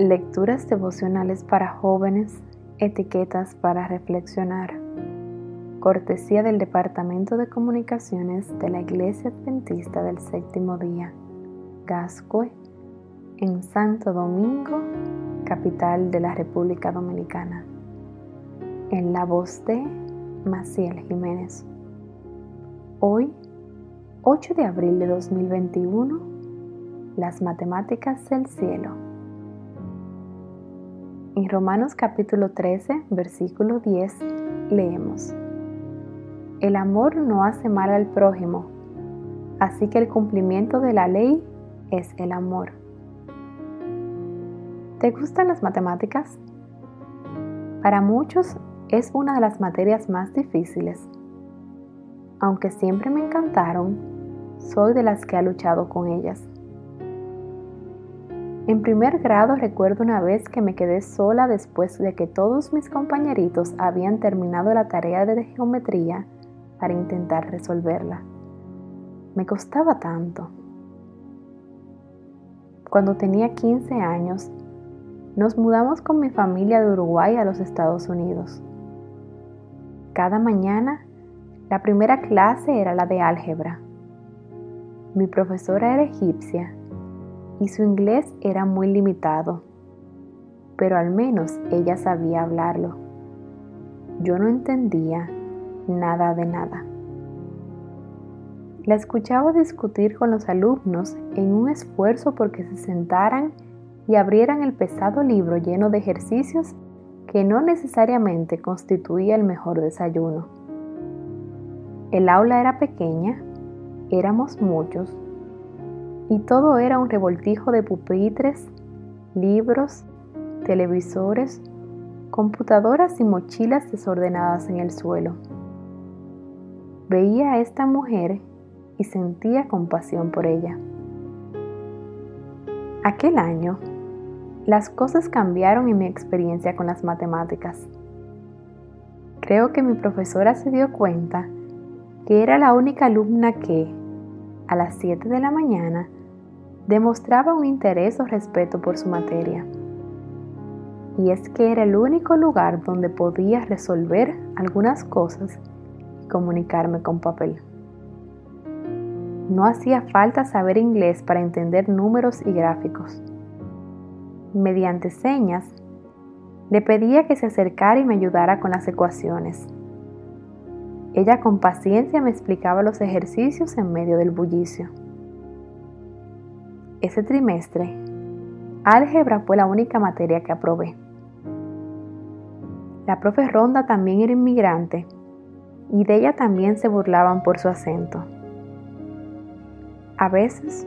Lecturas devocionales para jóvenes, etiquetas para reflexionar. Cortesía del Departamento de Comunicaciones de la Iglesia Adventista del Séptimo Día, Gascue, en Santo Domingo, capital de la República Dominicana. En la voz de Maciel Jiménez. Hoy, 8 de abril de 2021, las matemáticas del cielo. En Romanos capítulo 13, versículo 10, leemos, El amor no hace mal al prójimo, así que el cumplimiento de la ley es el amor. ¿Te gustan las matemáticas? Para muchos es una de las materias más difíciles. Aunque siempre me encantaron, soy de las que ha luchado con ellas. En primer grado recuerdo una vez que me quedé sola después de que todos mis compañeritos habían terminado la tarea de geometría para intentar resolverla. Me costaba tanto. Cuando tenía 15 años, nos mudamos con mi familia de Uruguay a los Estados Unidos. Cada mañana, la primera clase era la de álgebra. Mi profesora era egipcia y su inglés era muy limitado, pero al menos ella sabía hablarlo. Yo no entendía nada de nada. La escuchaba discutir con los alumnos en un esfuerzo porque se sentaran y abrieran el pesado libro lleno de ejercicios que no necesariamente constituía el mejor desayuno. El aula era pequeña, éramos muchos, y todo era un revoltijo de pupitres, libros, televisores, computadoras y mochilas desordenadas en el suelo. Veía a esta mujer y sentía compasión por ella. Aquel año, las cosas cambiaron en mi experiencia con las matemáticas. Creo que mi profesora se dio cuenta que era la única alumna que, a las 7 de la mañana, demostraba un interés o respeto por su materia. Y es que era el único lugar donde podía resolver algunas cosas y comunicarme con papel. No hacía falta saber inglés para entender números y gráficos. Mediante señas, le pedía que se acercara y me ayudara con las ecuaciones. Ella con paciencia me explicaba los ejercicios en medio del bullicio. Ese trimestre, álgebra fue la única materia que aprobé. La profe Ronda también era inmigrante y de ella también se burlaban por su acento. A veces,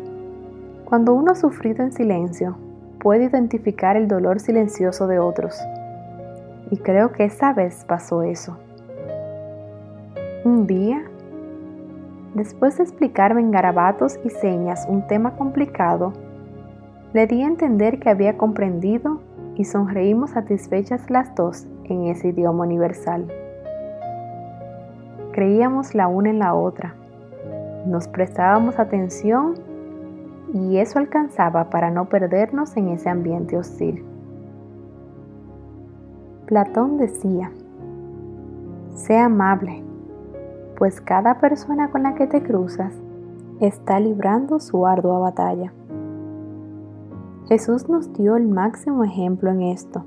cuando uno ha sufrido en silencio, puede identificar el dolor silencioso de otros. Y creo que esa vez pasó eso. Un día, Después de explicarme en garabatos y señas un tema complicado, le di a entender que había comprendido y sonreímos satisfechas las dos en ese idioma universal. Creíamos la una en la otra, nos prestábamos atención y eso alcanzaba para no perdernos en ese ambiente hostil. Platón decía, sea amable, pues cada persona con la que te cruzas está librando su ardua batalla. Jesús nos dio el máximo ejemplo en esto.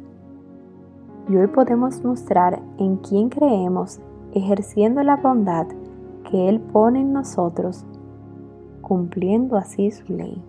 Y hoy podemos mostrar en quién creemos ejerciendo la bondad que Él pone en nosotros, cumpliendo así su ley.